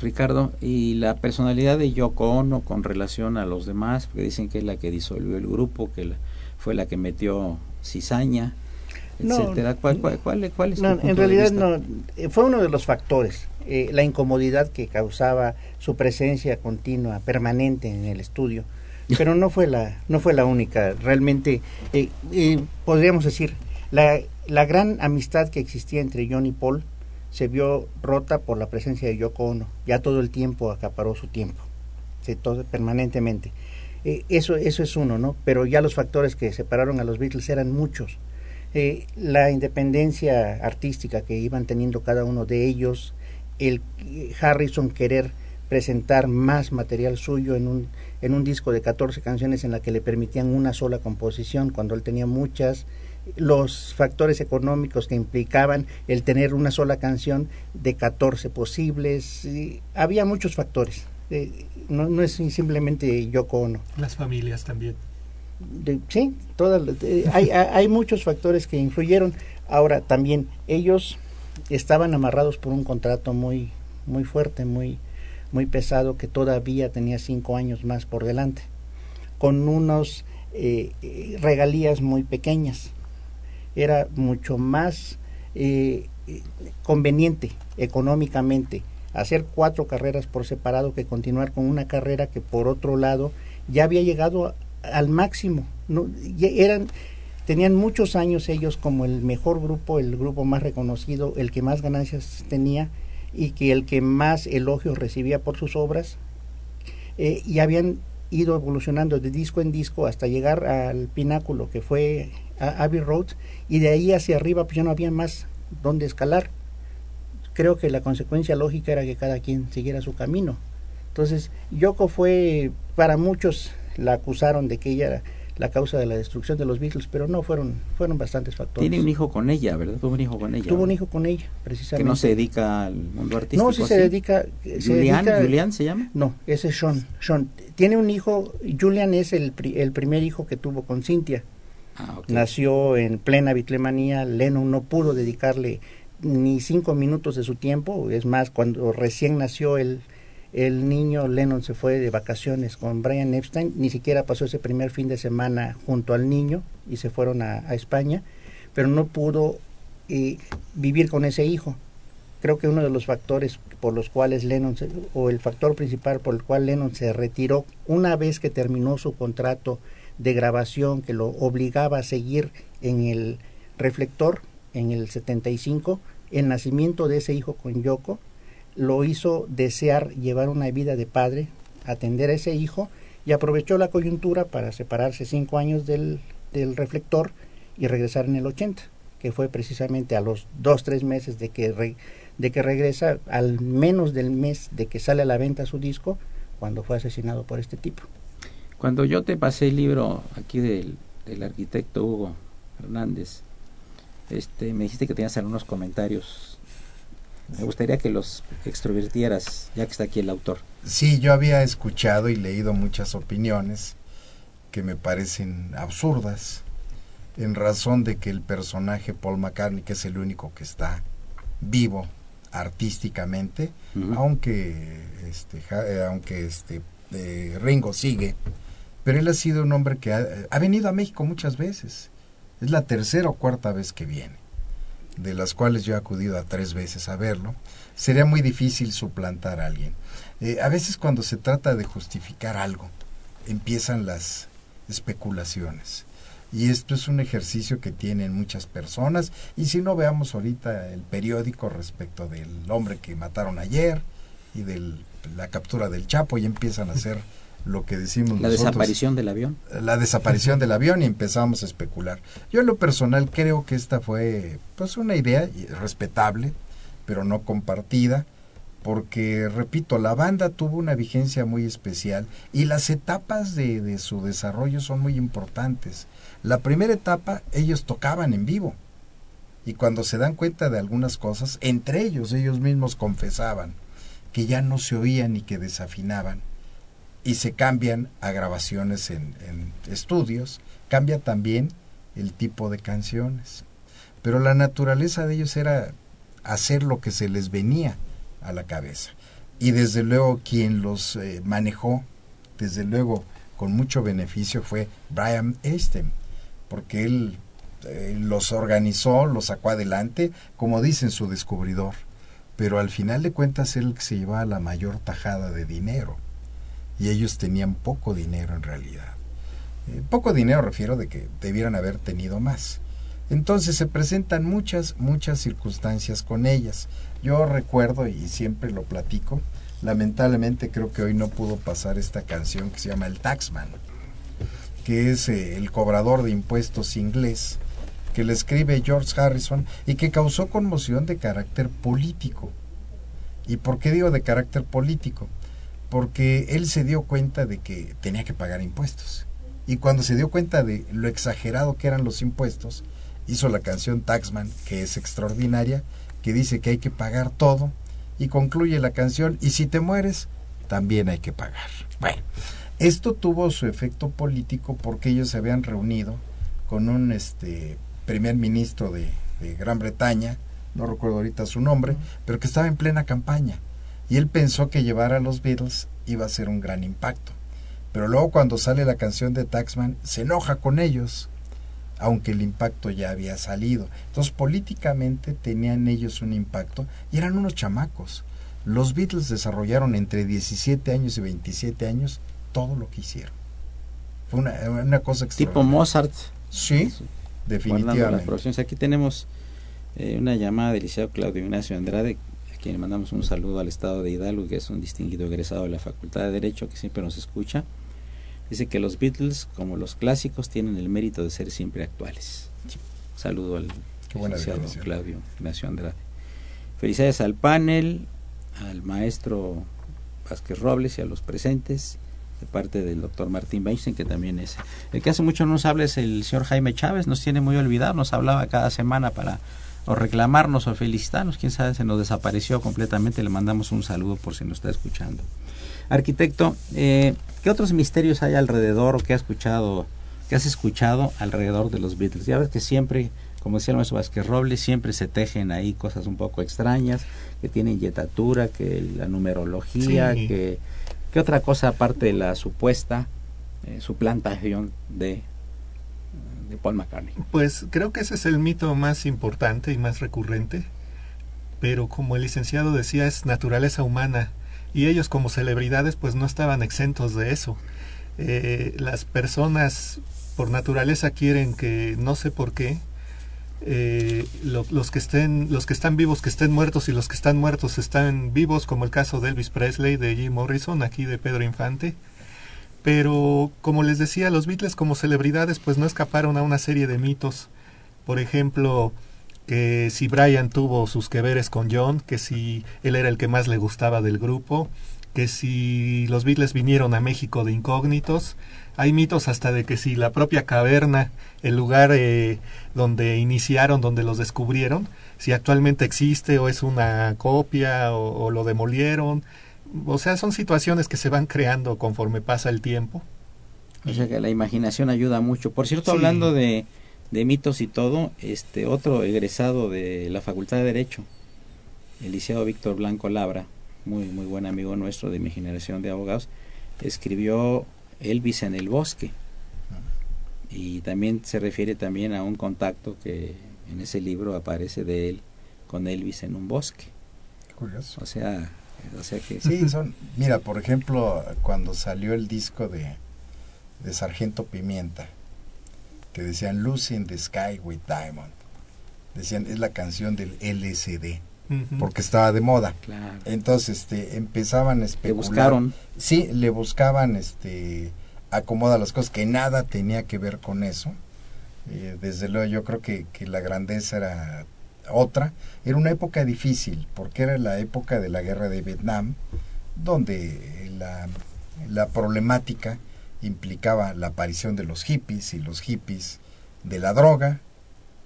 Ricardo, y la personalidad de Yoko Ono con relación a los demás, porque dicen que es la que disolvió el grupo, que la- fue la que metió cizaña, No, etcétera. ¿Cuál, cuál, cuál, cuál es No, en realidad no, eh, fue uno de los factores, eh, la incomodidad que causaba su presencia continua, permanente en el estudio, [laughs] pero no fue la, no fue la única. Realmente, eh, eh, podríamos decir, la, la gran amistad que existía entre John y Paul se vio rota por la presencia de Yoko Ono. Ya todo el tiempo acaparó su tiempo, sí, todo, permanentemente. Eh, eso, eso es uno, ¿no? Pero ya los factores que separaron a los Beatles eran muchos. Eh, la independencia artística que iban teniendo cada uno de ellos, el eh, Harrison querer presentar más material suyo en un, en un disco de 14 canciones en la que le permitían una sola composición cuando él tenía muchas, los factores económicos que implicaban el tener una sola canción de 14 posibles, y había muchos factores. Eh, no, no es simplemente Yoko Ono. Las familias también. De- sí, todas, eh, [laughs] hay, hay muchos factores que influyeron. Ahora también ellos estaban amarrados por un contrato muy muy fuerte, muy muy pesado que todavía tenía cinco años más por delante, con unos eh, regalías muy pequeñas. Era mucho más eh, conveniente económicamente hacer cuatro carreras por separado que continuar con una carrera que por otro lado ya había llegado al máximo no eran tenían muchos años ellos como el mejor grupo el grupo más reconocido el que más ganancias tenía y que el que más elogios recibía por sus obras eh, y habían ido evolucionando de disco en disco hasta llegar al pináculo que fue Abbey Road y de ahí hacia arriba pues ya no había más donde escalar. Creo que la consecuencia lógica era que cada quien siguiera su camino. Entonces, Yoko fue, para muchos la acusaron de que ella la causa de la destrucción de los Beatles, pero no, fueron, fueron bastantes factores. Tiene un hijo con ella, ¿verdad? Tuvo un hijo con ella. Tuvo un hijo con ella, precisamente. Que no se dedica al mundo artístico. No, sí se dedica... se Julián, dedica- Julián se llama. No, ese es Sean. Sean. Tiene un hijo, Julian es el, pri- el primer hijo que tuvo con Cynthia. Ah. Nació en plena bitlemanía, Lennon no pudo dedicarle ni cinco minutos de su tiempo, es más, cuando recién nació el, el niño, Lennon se fue de vacaciones con Brian Epstein, ni siquiera pasó ese primer fin de semana junto al niño y se fueron a, España, pero no pudo eh, vivir con ese hijo. Creo que uno de los factores por los cuales Lennon, se- o el factor principal por el cual Lennon se retiró una vez que terminó su contrato de grabación que lo obligaba a seguir en el reflector en el 75, el nacimiento de ese hijo con Yoko lo hizo desear llevar una vida de padre, atender a ese hijo y aprovechó la coyuntura para separarse cinco años del, del reflector y regresar en el 80, que fue precisamente a los dos, tres meses de que, re- de que regresa, al menos del mes de que sale a la venta su disco, cuando fue asesinado por este tipo. Cuando yo te pasé el libro aquí del, del arquitecto Hugo Hernández, este, me dijiste que tenías algunos comentarios. Me gustaría que los extrovertieras, ya que está aquí el autor. Sí, yo había escuchado y leído muchas opiniones que me parecen absurdas, en razón de que el personaje Paul McCartney, que es el único que está vivo artísticamente, aunque este, eh, aunque este eh, Ringo sigue, pero él ha sido un hombre que ha, ha venido a México muchas veces. Es la tercera o cuarta vez que viene, de las cuales yo he acudido a tres veces a verlo. Sería muy difícil suplantar a alguien. Eh, a veces cuando se trata de justificar algo, empiezan las especulaciones. Y esto es un ejercicio que tienen muchas personas. Y si no veamos ahorita el periódico respecto del hombre que mataron ayer y de la captura del Chapo, y empiezan a hacer [laughs] lo que decimos La nosotros desaparición del avión. la desaparición del avión y empezamos a especular. Yo en lo personal creo que esta fue pues una idea respetable, pero no compartida, porque repito, la banda tuvo una vigencia muy especial y las etapas de, de su desarrollo son muy importantes. La primera etapa ellos tocaban en vivo y cuando se dan cuenta de algunas cosas, entre ellos ellos mismos confesaban que ya no se oían y que desafinaban y se cambian a grabaciones en, estudios, cambia también el tipo de canciones. Pero la naturaleza de ellos era hacer lo que se les venía a la cabeza. Y desde luego quien los eh, manejó, desde luego con mucho beneficio, fue Brian Epstein, porque él eh, los organizó, los sacó adelante, como dicen su descubridor. Pero al final de cuentas él se llevaba la mayor tajada de dinero y ellos tenían poco dinero en realidad. Eh, poco dinero refiero de que debieran haber tenido más. Entonces se presentan muchas, muchas circunstancias con ellas. Yo recuerdo y siempre lo platico, lamentablemente creo que hoy no pudo pasar esta canción que se llama El Taxman, que es eh, el cobrador de impuestos inglés, que le escribe George Harrison y que causó conmoción de carácter político. ¿Y por qué digo de carácter político? Porque él se dio cuenta de que tenía que pagar impuestos. Y cuando se dio cuenta de lo exagerado que eran los impuestos, hizo la canción Taxman, que es extraordinaria, que dice que hay que pagar todo, y concluye la canción, y si te mueres, también hay que pagar. Bueno, esto tuvo su efecto político porque ellos se habían reunido con un este primer ministro de, de Gran Bretaña, no recuerdo ahorita su nombre, pero que estaba en plena campaña y él pensó que llevar a los Beatles iba a ser un gran impacto. Pero luego cuando sale la canción de Taxman, se enoja con ellos, aunque el impacto ya había salido. Entonces políticamente tenían ellos un impacto y eran unos chamacos. Los Beatles desarrollaron entre 17 años y 27 años todo lo que hicieron. Fue una, una cosa Tipo extraordinaria. Mozart. Sí, las definitivamente. producciones. Aquí tenemos eh, una llamada del liceo Claudio Ignacio Andrade, quien le mandamos un saludo al estado de Hidalgo, que es un distinguido egresado de la Facultad de Derecho, que siempre nos escucha. Dice que los Beatles, como los clásicos, tienen el mérito de ser siempre actuales. Saludo al licenciado. Claudio Ignacio Andrade. Felicidades al panel, al maestro Vázquez Robles y a los presentes, de parte del doctor Martín Weinstein, que también es. El que hace mucho no nos habla es el señor Jaime Chávez, nos tiene muy olvidado, nos hablaba cada semana para o reclamarnos o felicitarnos, quién sabe, se nos desapareció completamente, le mandamos un saludo por si nos está escuchando. Arquitecto, eh, ¿qué otros misterios hay alrededor o qué has escuchado, qué has escuchado alrededor de los Beatles? Ya ves que siempre, como decía el maestro Vázquez Robles, siempre se tejen ahí cosas un poco extrañas, que tienen yetatura, que la numerología, Sí. que ¿qué otra cosa aparte de la supuesta eh, suplantación de, Paul McCartney? Pues creo que ese es el mito más importante y más recurrente, pero como el licenciado decía, es naturaleza humana y ellos como celebridades pues no estaban exentos de eso. Eh, las personas por naturaleza quieren que, no sé por qué, eh, lo- los que estén los que están vivos que estén muertos y los que están muertos están vivos como el caso de Elvis Presley de Jim Morrison aquí de Pedro Infante pero como les decía los Beatles como celebridades pues no escaparon a una serie de mitos por ejemplo que si Brian tuvo sus que veres con John que si él era el que más le gustaba del grupo que si los Beatles vinieron a México de incógnitos hay mitos hasta de que si la propia caverna, el lugar eh, donde iniciaron, donde los descubrieron, si actualmente existe o es una copia o, o lo demolieron. O sea, son situaciones que se van creando conforme pasa el tiempo. O sea que la imaginación ayuda mucho. Por cierto, Sí. hablando de, de mitos y todo, este otro egresado de la Facultad de Derecho, el licenciado Víctor Blanco Labra, muy muy buen amigo nuestro de mi generación de abogados, escribió Elvis en el bosque. Y también se refiere también a un contacto que en ese libro aparece de él con Elvis en un bosque. Curioso. O sea, o sea que Sí, son, mira, por ejemplo, cuando salió el disco de, de Sargento Pimienta, que decían Lucy in the Sky with Diamond, decían, es la canción del LSD, porque estaba de moda. claro. Entonces, este, empezaban a Le especular. buscaron Sí, le buscaban, este, acomoda las cosas, que nada tenía que ver con eso. Eh, desde luego, yo creo que, que la grandeza era otra. Era una época difícil, porque era la época de la guerra de Vietnam, donde la, problemática implicaba la aparición de los hippies y los hippies de la droga,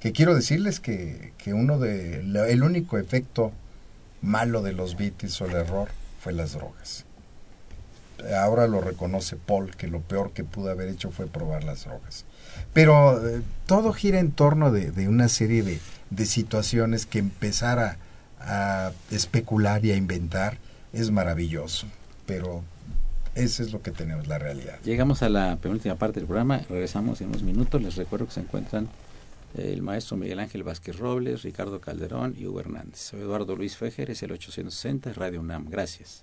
que quiero decirles que, que uno de el único efecto malo de los Beatles o el error fue las drogas. Ahora lo reconoce Paul, que lo peor que pudo haber hecho fue probar las drogas. Pero eh, todo gira en torno de, una serie de, situaciones que empezar a, a especular y a inventar es maravilloso. Pero eso es lo que tenemos, la realidad. Llegamos a la penúltima parte del programa, regresamos en unos minutos. Les recuerdo que se encuentran eh, el maestro Miguel Ángel Vázquez Robles, Ricardo Calderón y Hugo Hernández. Soy Eduardo Luis Fejer, es el 860 Radio UNAM. Gracias.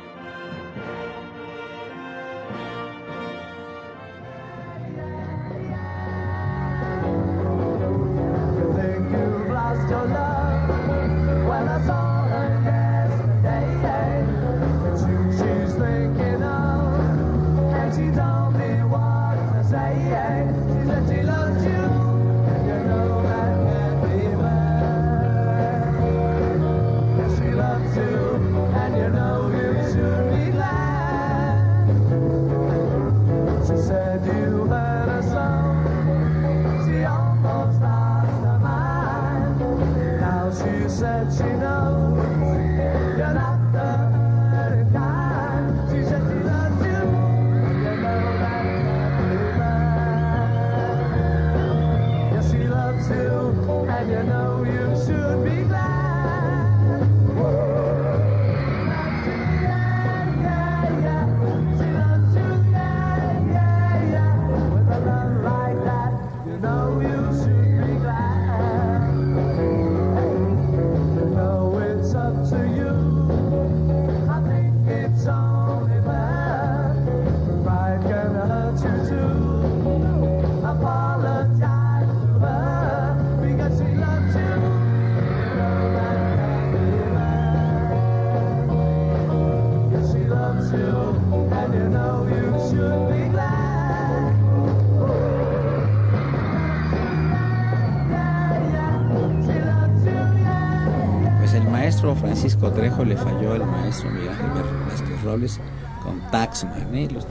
Francisco Trejo le falló al maestro Miguel Ángel Vázquez Robles con Taxman. ¿eh? Los-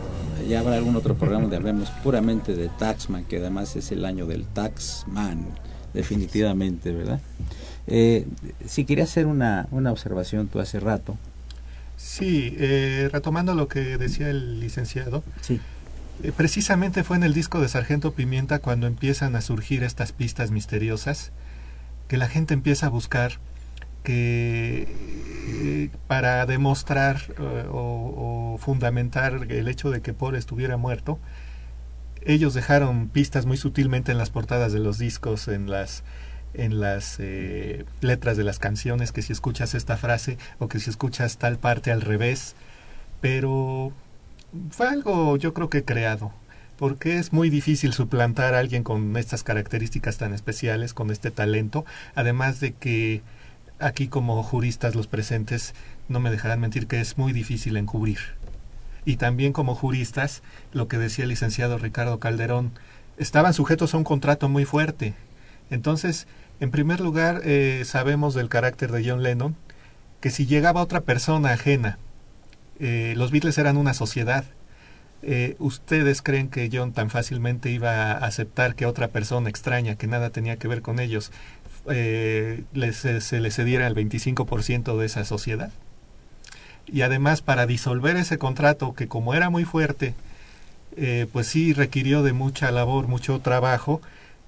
ya habrá algún otro programa donde hablemos puramente de Taxman, que además es el año del Taxman, definitivamente, ¿verdad? Eh, si quería hacer una, una observación tú hace rato. Sí, eh, retomando lo que decía el licenciado, Sí. eh, precisamente fue en el disco de Sargento Pimienta cuando empiezan a surgir estas pistas misteriosas, que la gente empieza a buscar que eh, para demostrar eh, o, fundamentar el hecho de que Paul estuviera muerto, ellos dejaron pistas muy sutilmente en las portadas de los discos, en las en las eh, letras de las canciones, que si escuchas esta frase o que si escuchas tal parte al revés, pero fue algo yo creo que creado, porque es muy difícil suplantar a alguien con estas características tan especiales, con este talento, además de que aquí como juristas los presentes no me dejarán mentir que es muy difícil encubrir. Y también como juristas, lo que decía el licenciado Ricardo Calderón, estaban sujetos a un contrato muy fuerte. Entonces, en primer lugar, eh, sabemos del carácter de John Lennon, que si llegaba otra persona ajena, eh, los Beatles eran una sociedad. Eh, ¿Ustedes creen que John tan fácilmente iba a aceptar que otra persona extraña, que nada tenía que ver con ellos, eh, les, se le cediera el 25% de esa sociedad? Y además, para disolver ese contrato, que como era muy fuerte, eh, pues sí requirió de mucha labor, mucho trabajo,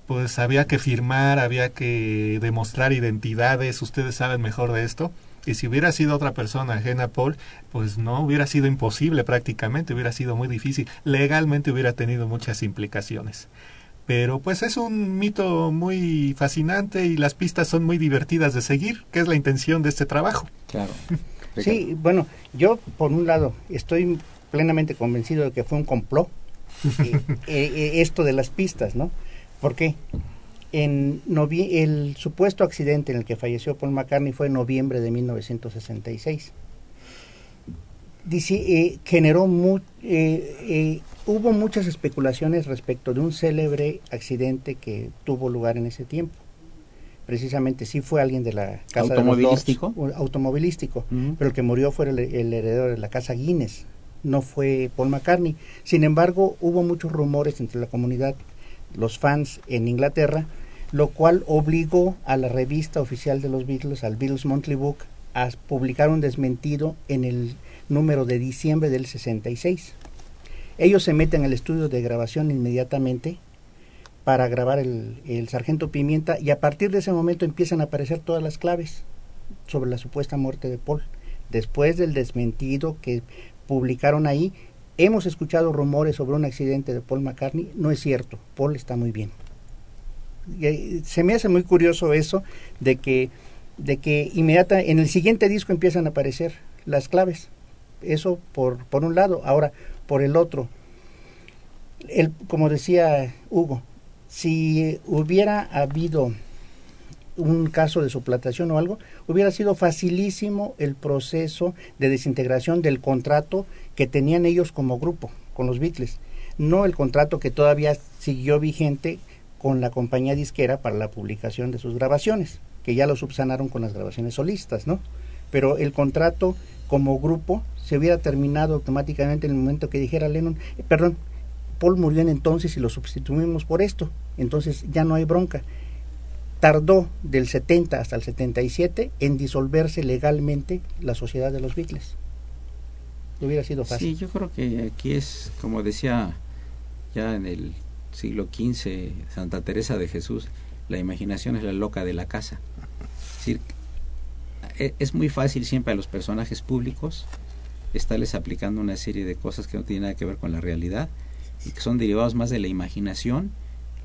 pues había que firmar, había que demostrar identidades, ustedes saben mejor de esto. Y si hubiera sido otra persona ajena a Paul, pues no hubiera sido imposible prácticamente, hubiera sido muy difícil. Legalmente hubiera tenido muchas implicaciones. Pero pues es un mito muy fascinante y las pistas son muy divertidas de seguir, que es la intención de este trabajo. Claro. [laughs] Sí, bueno, yo por un lado estoy plenamente convencido de que fue un complot [laughs] eh, eh, esto de las pistas, ¿no? ¿Por qué? En novie- el supuesto accidente en el que falleció Paul McCartney fue en noviembre de 1966. Dice, eh, generó mu- eh, eh, hubo muchas especulaciones respecto de un célebre accidente que tuvo lugar en ese tiempo. Precisamente sí fue alguien de la casa de ¿Automovilístico? Un automovilístico, pero el que murió fue el, el heredero de la casa Guinness, no fue Paul McCartney. Sin embargo, hubo muchos rumores entre la comunidad, los fans en Inglaterra, lo cual obligó a la revista oficial de los Beatles, al Beatles Monthly Book, a publicar un desmentido en el número de diciembre del 66. Ellos se meten al estudio de grabación inmediatamente para grabar el, el Sargento Pimienta y a partir de ese momento empiezan a aparecer todas las claves sobre la supuesta muerte de Paul. Después del desmentido que publicaron ahí, hemos escuchado rumores sobre un accidente de Paul McCartney. No es cierto, Paul está muy bien. Eh, se me hace muy curioso eso de que de que inmediata en el siguiente disco empiezan a aparecer las claves. Eso por por un lado, ahora por el otro. El, como decía Hugo, si hubiera habido un caso de suplantación o algo, hubiera sido facilísimo el proceso de desintegración del contrato que tenían ellos como grupo con los Beatles, no el contrato que todavía siguió vigente con la compañía disquera para la publicación de sus grabaciones, que ya lo subsanaron con las grabaciones solistas, ¿no? Pero el contrato como grupo se hubiera terminado automáticamente en el momento que dijera Lennon, eh, perdón, Paul murió en entonces y lo sustituimos por esto, entonces ya no hay bronca tardó del 70 hasta el 77 en disolverse legalmente la sociedad de los Beatles. Hubiera sido fácil. Sí, yo creo que aquí es, como decía ya en el siglo XV Santa Teresa de Jesús, la imaginación es la loca de la casa. Es e- es muy fácil siempre a los personajes públicos estarles aplicando una serie de cosas que no tienen nada que ver con la realidad y que son derivados más de la imaginación,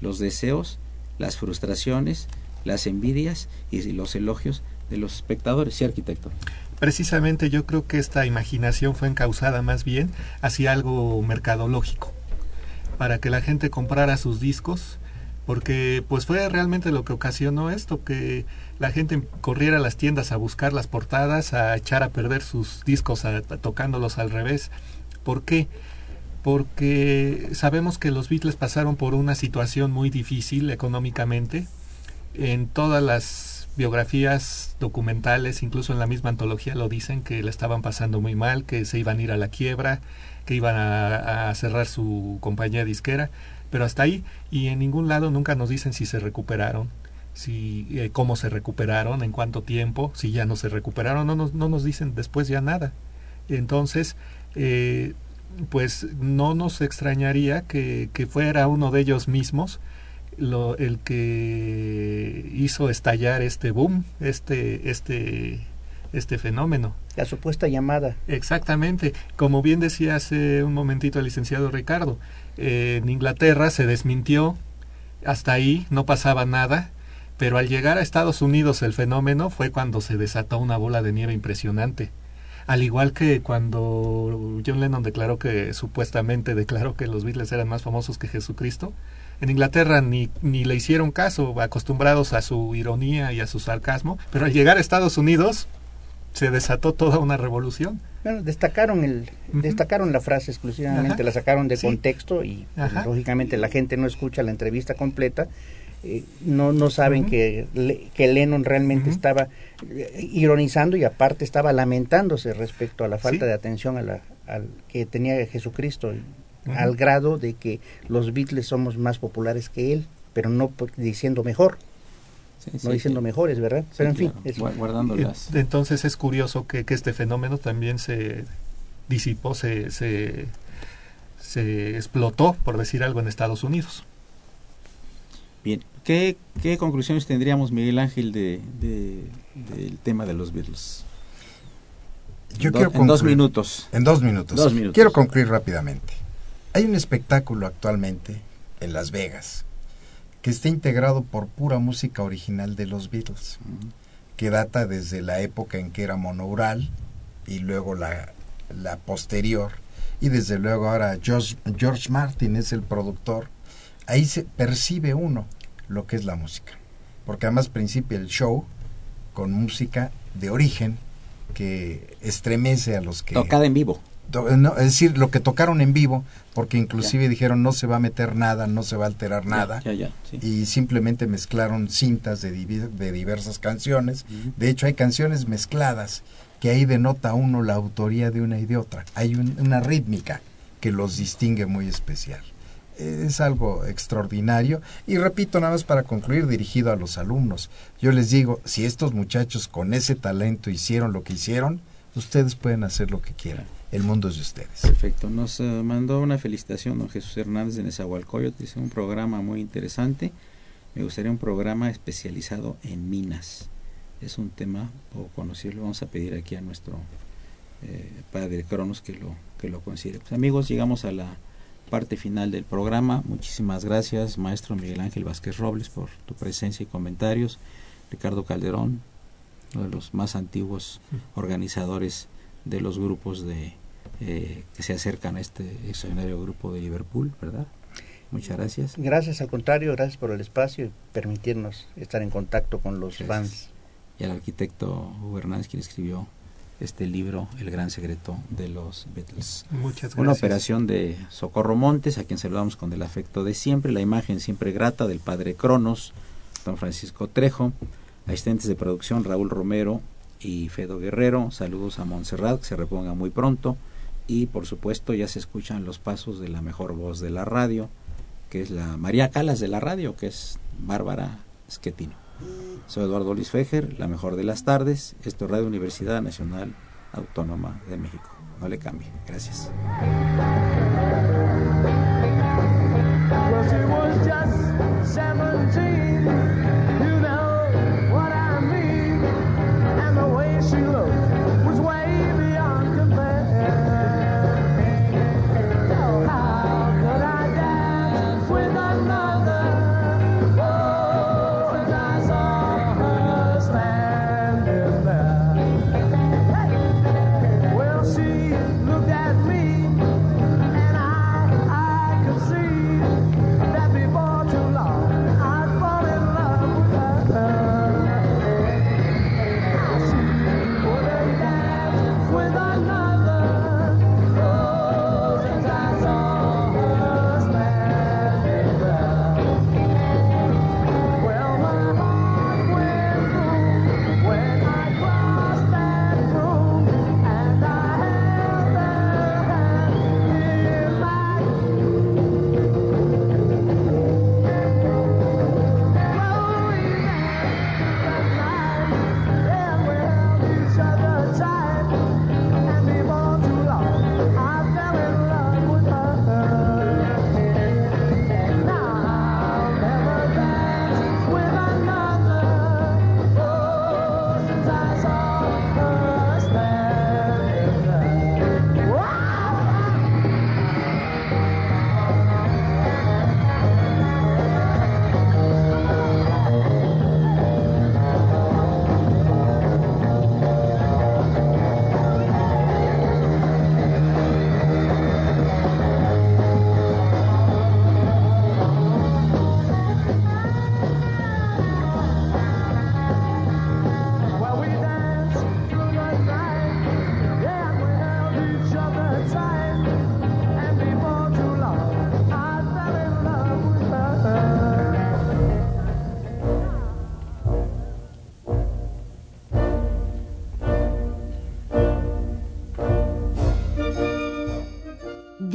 los deseos, las frustraciones, las envidias y los elogios de los espectadores. Sí, arquitecto. Precisamente yo creo que esta imaginación fue encausada más bien hacia algo mercadológico, para que la gente comprara sus discos, porque pues fue realmente lo que ocasionó esto, que la gente corriera a las tiendas a buscar las portadas, a echar a perder sus discos a- tocándolos al revés. ¿Por qué? Porque sabemos que los Beatles pasaron por una situación muy difícil económicamente, en todas las biografías documentales, incluso en la misma antología lo dicen, que le estaban pasando muy mal, que se iban a ir a la quiebra, que iban a, a cerrar su compañía disquera, pero hasta ahí y en ningún lado nunca nos dicen si se recuperaron, si eh, cómo se recuperaron, en cuánto tiempo, si ya no se recuperaron, no nos, no nos dicen después ya nada. Entonces, eh, pues no nos extrañaría que, que fuera uno de ellos mismos lo, el que hizo estallar este boom, este, este, este fenómeno. La supuesta llamada. Exactamente. Como bien decía hace un momentito el licenciado Ricardo, en Inglaterra se desmintió, hasta ahí no pasaba nada, pero al llegar a Estados Unidos el fenómeno fue cuando se desató una bola de nieve impresionante. Al igual que cuando John Lennon declaró que supuestamente declaró que los Beatles eran más famosos que Jesucristo, en Inglaterra ni, ni le hicieron caso, acostumbrados a su ironía y a su sarcasmo, pero al llegar a Estados Unidos se desató toda una revolución. Bueno, destacaron el, destacaron la frase exclusivamente, Ajá. la sacaron de Sí. contexto y pues, lógicamente la gente no escucha la entrevista completa, eh, no, no saben que, Le- que Lennon realmente estaba eh, ironizando y aparte estaba lamentándose respecto a la falta Sí. de atención a la, al que tenía Jesucristo, al grado de que los Beatles somos más populares que él, pero no diciendo mejor, Sí, no sí, diciendo sí. mejores, ¿verdad? Sí, pero en claro. fin, es- Gua- guardando Eh, las Entonces es curioso que, que este fenómeno también se disipó, se, se, se explotó, por decir algo, en Estados Unidos. Bien, ¿qué, qué conclusiones tendríamos, Miguel Ángel, de, de- del tema de los Beatles? Yo En do- quiero en dos concluir- minutos. En dos minutos. Dos minutos. Quiero concluir rápidamente. Hay un espectáculo actualmente en Las Vegas que está integrado por pura música original de los Beatles, que data desde la época en que era monoural y luego la, la posterior. Y desde luego ahora George, George Martin es el productor. Ahí se percibe uno lo que es la música. Porque además principia el show con música de origen que estremece a los que... Tocada en vivo. To- no, es decir, lo que tocaron en vivo, porque inclusive dijeron no se va a meter nada, no se va a alterar nada, Ya, ya, sí. y simplemente mezclaron cintas de, de diversas canciones. De hecho, hay canciones mezcladas que ahí denota uno la autoría de una y de otra. Hay un- una rítmica que los distingue muy especial. Es algo extraordinario. Y repito, nada más para concluir, dirigido a los alumnos. Yo les digo, si estos muchachos con ese talento hicieron lo que hicieron, ustedes pueden hacer lo que quieran. El mundo es de ustedes. Perfecto. Nos eh, mandó una felicitación don Jesús Hernández de Nezahualcóyotl. Dice un programa muy interesante. Me gustaría un programa especializado en minas. Es un tema poco conocido. Vamos a pedir aquí a nuestro eh, padre Cronos que lo, que lo considere. Pues, amigos, llegamos a la parte final del programa. Muchísimas gracias, maestro Miguel Ángel Vázquez Robles, por tu presencia y comentarios. Ricardo Calderón, uno de los más antiguos organizadores de los grupos de eh, que se acercan a este extraordinario grupo de Liverpool, ¿verdad? Muchas gracias. Gracias, al contrario, gracias por el espacio y permitirnos estar en contacto con los Gracias. fans. Y al arquitecto Hugo Hernández, quien escribió este libro, El gran secreto de los Beatles. Muchas gracias. Una operación de Socorro Montes, a quien saludamos con el afecto de siempre, la imagen siempre grata del padre Cronos, don Francisco Trejo, asistentes de producción Raúl Romero y Fedo Guerrero, saludos a Montserrat, que se reponga muy pronto, y por supuesto ya se escuchan los pasos de la mejor voz de la radio, que es la María Calas de la radio, que es Bárbara Schettino. Soy Eduardo Luis Fejer, la mejor de las tardes, esto es Radio Universidad Nacional Autónoma de México. No le cambie, gracias. Well, she was just 17.